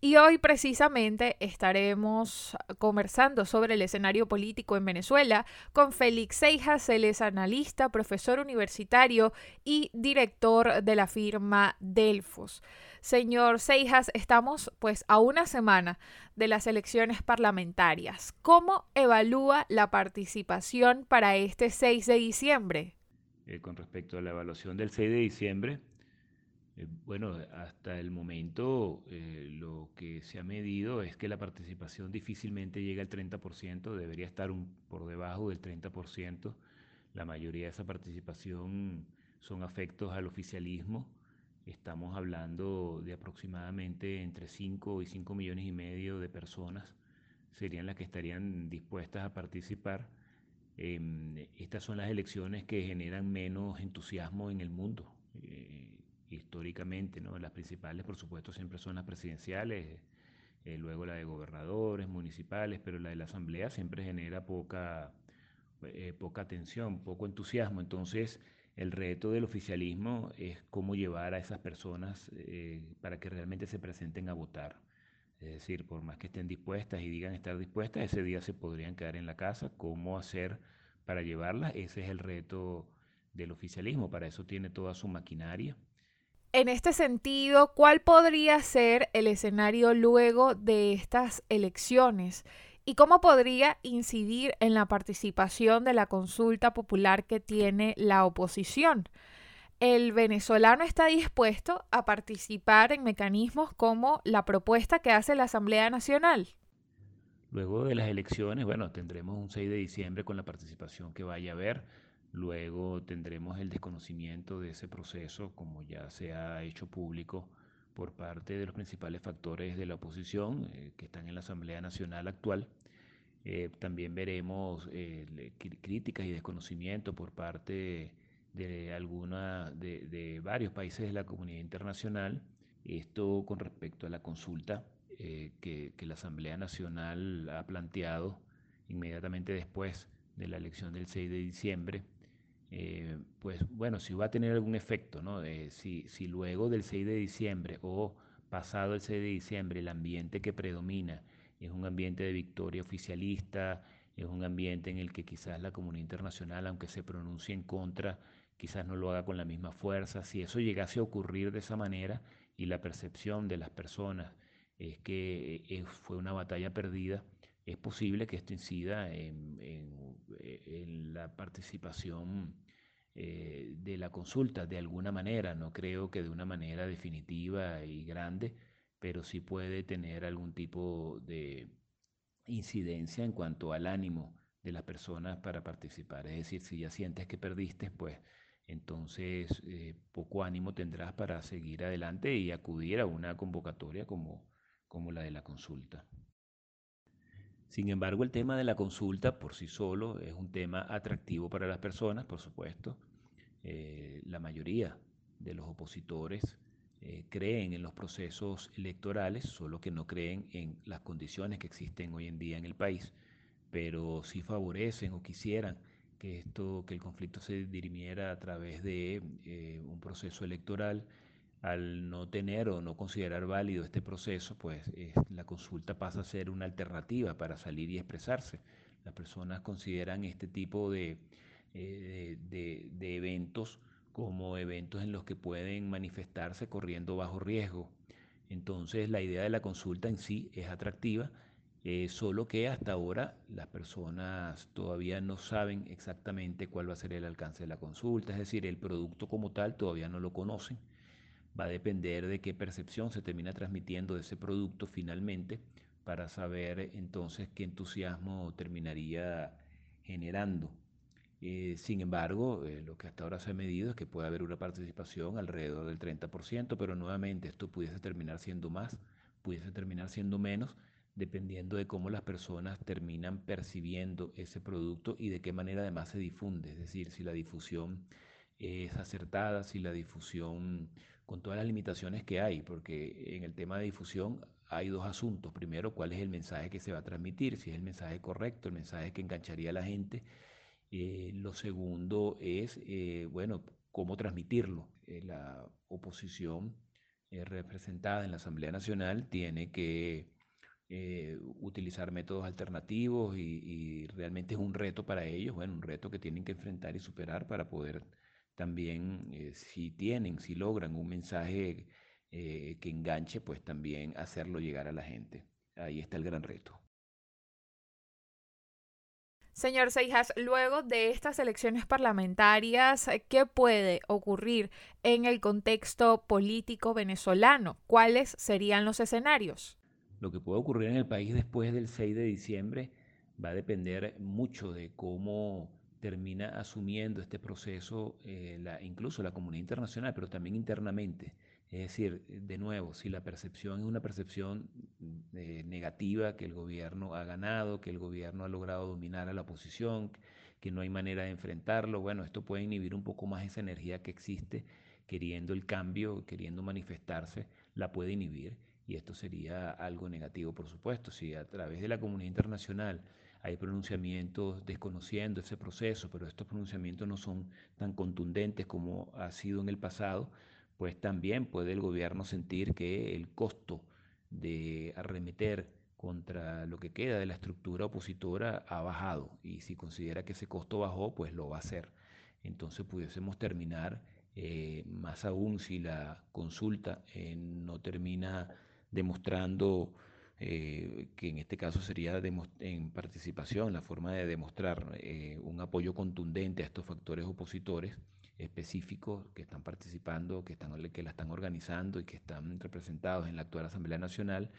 Y hoy precisamente estaremos conversando sobre el escenario político en Venezuela con Félix Seijas, él es analista, profesor universitario y director de la firma Delfos. Señor Seijas, estamos pues a una semana de las elecciones parlamentarias. ¿Cómo evalúa la participación para este 6 de diciembre? Eh, con respecto a la evaluación del 6 de diciembre, bueno, hasta el momento eh, lo que se ha medido es que la participación difícilmente llega al 30%, debería estar por debajo del 30%. La mayoría de esa participación son afectos al oficialismo. Estamos hablando de aproximadamente entre 5 y 5 millones y medio de personas serían las que estarían dispuestas a participar. Em, estas son las elecciones que generan menos entusiasmo en el mundo. Históricamente, ¿no? Las principales, por supuesto, siempre son las presidenciales, eh, luego la de gobernadores, municipales, pero la de la asamblea siempre genera poca, eh, poca atención, poco entusiasmo. Entonces, el reto del oficialismo es cómo llevar a esas personas eh, para que realmente se presenten a votar. Es decir, por más que estén dispuestas y digan estar dispuestas, ese día se podrían quedar en la casa. ¿Cómo hacer para llevarlas? Ese es el reto del oficialismo. Para eso tiene toda su maquinaria. En este sentido, ¿cuál podría ser el escenario luego de estas elecciones? ¿Y cómo podría incidir en la participación de la consulta popular que tiene la oposición? El venezolano está dispuesto a participar en mecanismos como la propuesta que hace la Asamblea Nacional. Luego de las elecciones, bueno, tendremos un 6 de diciembre con la participación que vaya a haber Luego tendremos el desconocimiento de ese proceso, como ya se ha hecho público por parte de los principales factores de la oposición eh, que están en la Asamblea Nacional actual. Eh, también veremos eh, críticas y desconocimiento por parte de, alguna, de, varios países de la comunidad internacional. Esto con respecto a la consulta que, que la Asamblea Nacional ha planteado inmediatamente después de la elección del 6 de diciembre eh, pues bueno, si va a tener algún efecto, ¿no? si, si luego del 6 de diciembre o pasado el 6 de diciembre el ambiente que predomina es un ambiente de victoria oficialista, es un ambiente en el que quizás la comunidad internacional, aunque se pronuncie en contra, quizás no lo haga con la misma fuerza. Si eso llegase a ocurrir de esa manera y la percepción de las personas es que eh, fue una batalla perdida, es posible que esto incida en, la participación eh, de la consulta de alguna manera. No creo que de una manera definitiva y grande, pero sí puede tener algún tipo de incidencia en cuanto al ánimo de las personas para participar. Es decir, si ya sientes que perdiste, pues entonces eh, poco ánimo tendrás para seguir adelante y acudir a una convocatoria como, como la de la consulta. Sin embargo, el tema de la consulta por sí solo es un tema atractivo para las personas, por supuesto. Eh, la mayoría de los opositores eh, creen en los procesos electorales, solo que no creen en las condiciones que existen hoy en día en el país, pero sí favorecen o quisieran que esto, que el conflicto se dirimiera a través de eh, un proceso electoral al no tener o no considerar válido este proceso, pues la consulta pasa a ser una alternativa para salir y expresarse. Las personas consideran este tipo de, eh, de, eventos como eventos en los que pueden manifestarse corriendo bajo riesgo. Entonces la idea de la consulta en sí es atractiva, eh, solo que hasta ahora las personas todavía no saben exactamente cuál va a ser el alcance de la consulta, es decir, el producto como tal todavía no lo conocen va a depender de qué percepción se termina transmitiendo de ese producto finalmente para saber entonces qué entusiasmo terminaría generando. Eh, sin embargo, eh, lo que hasta ahora se ha medido es que puede haber una participación alrededor del 30%, pero nuevamente esto pudiese terminar siendo más, pudiese terminar siendo menos, dependiendo de cómo las personas terminan percibiendo ese producto y de qué manera además se difunde, es decir, si la difusión es acertada, si la difusión con todas las limitaciones que hay, porque en el tema de difusión hay dos asuntos. Primero, cuál es el mensaje que se va a transmitir, si es el mensaje correcto, el mensaje que engancharía a la gente, Eh, lo segundo es, eh, bueno, cómo transmitirlo. Eh, la oposición representada en la Asamblea Nacional tiene que utilizar métodos alternativos y, y, realmente es un reto para ellos, bueno, un reto que tienen que enfrentar y superar para poder también, si tienen, si logran un mensaje que enganche, pues también hacerlo llegar a la gente. Ahí está el gran reto. Señor Seijas, luego de estas elecciones parlamentarias, ¿qué puede ocurrir en el contexto político venezolano? ¿Cuáles serían los escenarios? Lo que puede ocurrir en el país después del 6 de diciembre va a depender mucho de cómo termina asumiendo este proceso eh, incluso la comunidad internacional, pero también internamente. Es decir, de nuevo, si la percepción es una percepción eh, negativa, que el gobierno ha ganado, que el gobierno ha logrado dominar a la oposición, que no hay manera de enfrentarlo, bueno, esto puede inhibir un poco más esa energía que existe, queriendo el cambio, queriendo manifestarse, la puede inhibir. Y esto sería algo negativo, por supuesto. Si a través de la comunidad internacional hay pronunciamientos desconociendo ese proceso, pero estos pronunciamientos no son tan contundentes como ha sido en el pasado, pues también puede el gobierno sentir que el costo de arremeter contra lo que queda de la estructura opositora ha bajado y si considera que ese costo bajó, pues lo va a hacer. Entonces pudiésemos terminar, eh, más aún si la consulta eh, no termina demostrando eh, que en este caso sería en participación, la forma de demostrar un apoyo contundente a estos factores opositores, específicos que están participando, que, están, que la están organizando y que están representados en la actual Asamblea Nacional,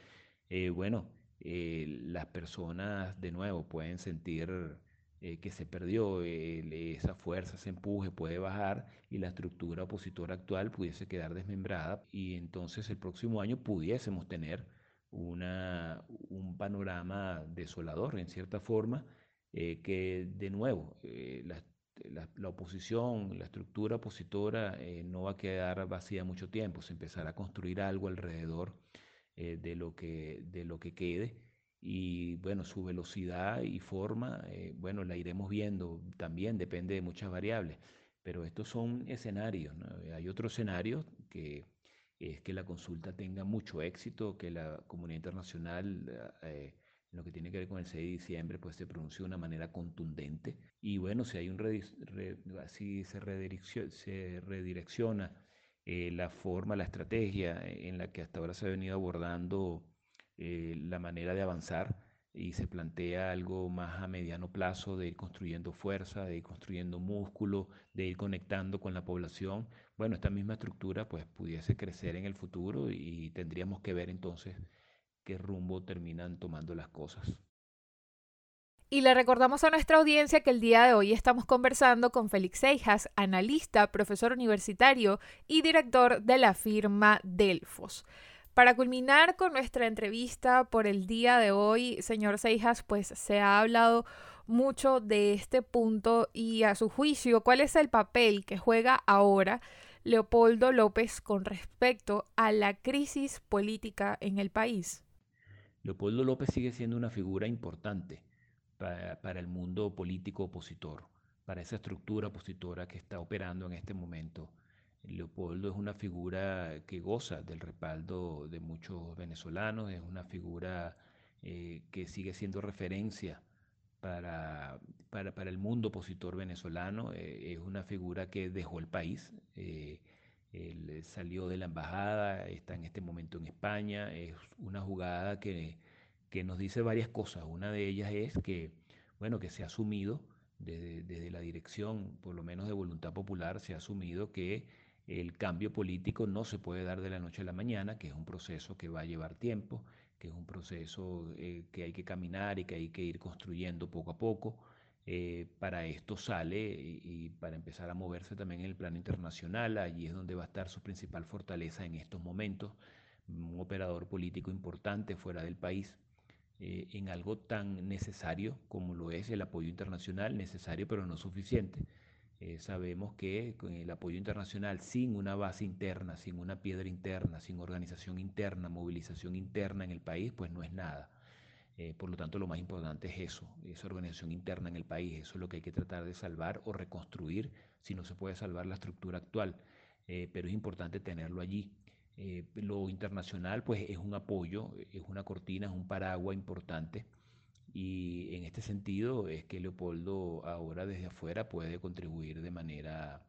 eh, bueno, eh, las personas de nuevo pueden sentir eh, que se perdió, esa fuerza, ese empuje puede bajar y la estructura opositora actual pudiese quedar desmembrada y entonces el próximo año pudiésemos tener una, un panorama desolador en cierta forma, que de nuevo las la, oposición, la estructura opositora eh, no va a quedar vacía mucho tiempo, se empezará a construir algo alrededor eh, de, lo que, de lo que quede. Y bueno, su velocidad y forma, eh, bueno, la iremos viendo también, depende de muchas variables, pero estos son escenarios, hay otro escenario que es que la consulta tenga mucho éxito, que la comunidad internacional en lo que tiene que ver con el 6 de diciembre, pues se pronunció de una manera contundente. Y bueno, si hay un así se, se redirecciona eh, la forma, la estrategia en la que hasta ahora se ha venido abordando eh, la manera de avanzar y se plantea algo más a mediano plazo de ir construyendo fuerza, de ir construyendo músculo, de ir conectando con la población. Bueno, esta misma estructura pues pudiese crecer en el futuro y tendríamos que ver entonces qué rumbo terminan tomando las cosas. Y le recordamos a nuestra audiencia que el día de hoy estamos conversando con Félix Seijas, analista, profesor universitario y director de la firma Delfos. Para culminar con nuestra entrevista por el día de hoy, señor Seijas, pues se ha hablado mucho de este punto y a su juicio, ¿cuál es el papel que juega ahora Leopoldo López con respecto a la crisis política en el país? Leopoldo López sigue siendo una figura importante para, el mundo político opositor, para esa estructura opositora que está operando en este momento. Leopoldo es una figura que goza del respaldo de muchos venezolanos, es una figura eh, que sigue siendo referencia para, para, el mundo opositor venezolano, eh, es una figura que dejó el país. Eh, salió de la embajada, está en este momento en España. Es una jugada que, que nos dice varias cosas. Una de ellas es que, bueno, que se ha asumido desde, desde, la dirección, por lo menos de voluntad popular, se ha asumido que el cambio político no se puede dar de la noche a la mañana, que es un proceso que va a llevar tiempo, que es un proceso eh, que hay que caminar y que hay que ir construyendo poco a poco. Eh, para esto sale y, para empezar a moverse también en el plano internacional, allí es donde va a estar su principal fortaleza en estos momentos, un operador político importante fuera del país, eh, en algo tan necesario como lo es el apoyo internacional, necesario pero no suficiente. Eh, sabemos que con el apoyo internacional sin una base interna, sin una piedra interna, sin organización interna, movilización interna en el país, pues no es nada. Eh, por lo tanto, lo más importante es eso, esa organización interna en el país. Eso es lo que hay que tratar de salvar o reconstruir si no se puede salvar la estructura actual. Eh, pero es importante tenerlo allí. Lo internacional, pues, es un apoyo, es una cortina, es un paraguas importante. Y en este sentido es que Leopoldo ahora desde afuera puede contribuir de manera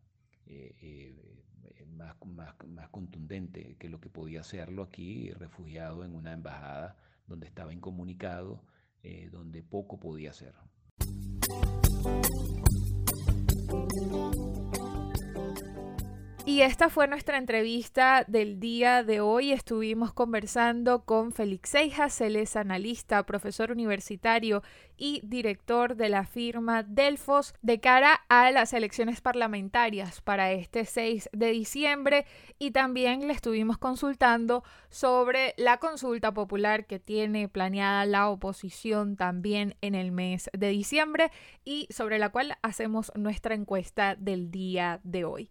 más, más, más contundente que lo que podía hacerlo aquí, refugiado en una embajada donde estaba incomunicado, eh, donde poco podía hacer. Y esta fue nuestra entrevista del día de hoy. Estuvimos conversando con Félix Seijas, él es analista, profesor universitario y director de la firma Delfos de cara a las elecciones parlamentarias para este 6 de diciembre y también le estuvimos consultando sobre la consulta popular que tiene planeada la oposición también en el mes de diciembre y sobre la cual hacemos nuestra encuesta del día de hoy.